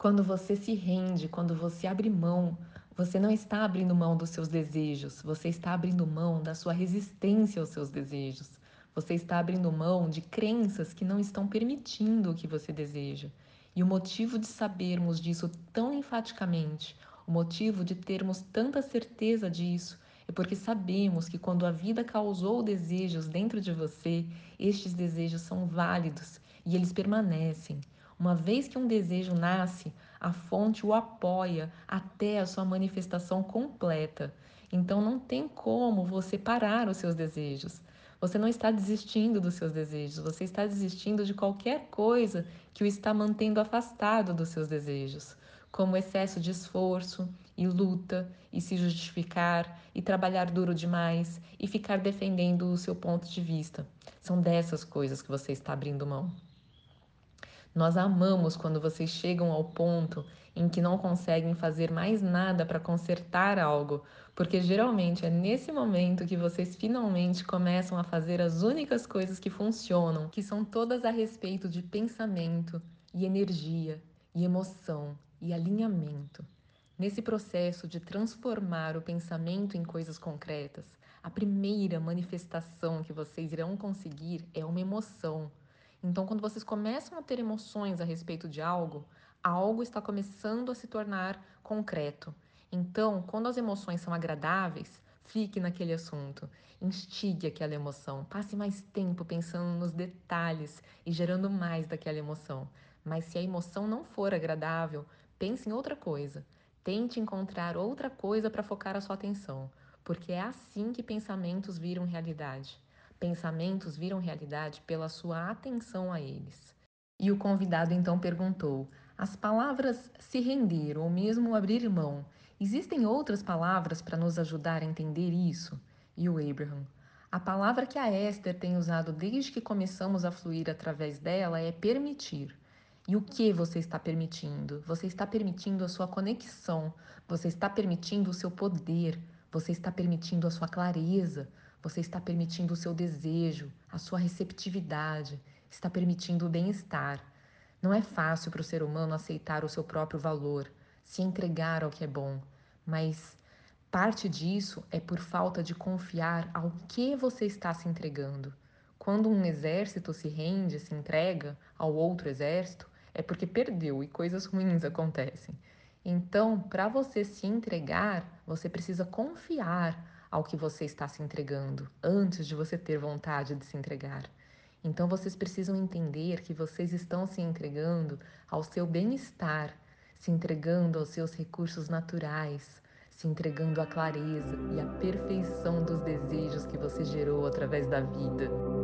Quando você se rende, quando você abre mão, você não está abrindo mão dos seus desejos, você está abrindo mão da sua resistência aos seus desejos. Você está abrindo mão de crenças que não estão permitindo o que você deseja. E o motivo de sabermos disso tão enfaticamente, o motivo de termos tanta certeza disso, é porque sabemos que quando a vida causou desejos dentro de você, estes desejos são válidos e eles permanecem. Uma vez que um desejo nasce, a fonte o apoia até a sua manifestação completa. Então não tem como você parar os seus desejos. Você não está desistindo dos seus desejos, você está desistindo de qualquer coisa que o está mantendo afastado dos seus desejos, como excesso de esforço e luta e se justificar e trabalhar duro demais e ficar defendendo o seu ponto de vista. São dessas coisas que você está abrindo mão. Nós amamos quando vocês chegam ao ponto em que não conseguem fazer mais nada para consertar algo, porque geralmente é nesse momento que vocês finalmente começam a fazer as únicas coisas que funcionam, que são todas a respeito de pensamento e energia e emoção e alinhamento. Nesse processo de transformar o pensamento em coisas concretas, a primeira manifestação que vocês irão conseguir é uma emoção então, quando vocês começam a ter emoções a respeito de algo, algo está começando a se tornar concreto. Então, quando as emoções são agradáveis, fique naquele assunto, instigue aquela emoção, passe mais tempo pensando nos detalhes e gerando mais daquela emoção. Mas se a emoção não for agradável, pense em outra coisa. Tente encontrar outra coisa para focar a sua atenção, porque é assim que pensamentos viram realidade. Pensamentos viram realidade pela sua atenção a eles. E o convidado então perguntou: as palavras se render ou mesmo abrir mão, existem outras palavras para nos ajudar a entender isso? E o Abraham: a palavra que a Esther tem usado desde que começamos a fluir através dela é permitir. E o que você está permitindo? Você está permitindo a sua conexão, você está permitindo o seu poder, você está permitindo a sua clareza, você está permitindo o seu desejo, a sua receptividade, está permitindo o bem-estar. Não é fácil para o ser humano aceitar o seu próprio valor, se entregar ao que é bom, mas parte disso é por falta de confiar ao que você está se entregando. Quando um exército se rende, se entrega ao outro exército, é porque perdeu e coisas ruins acontecem. Então, para você se entregar, você precisa confiar ao que você está se entregando antes de você ter vontade de se entregar. Então vocês precisam entender que vocês estão se entregando ao seu bem-estar, se entregando aos seus recursos naturais, se entregando à clareza e à perfeição dos desejos que você gerou através da vida.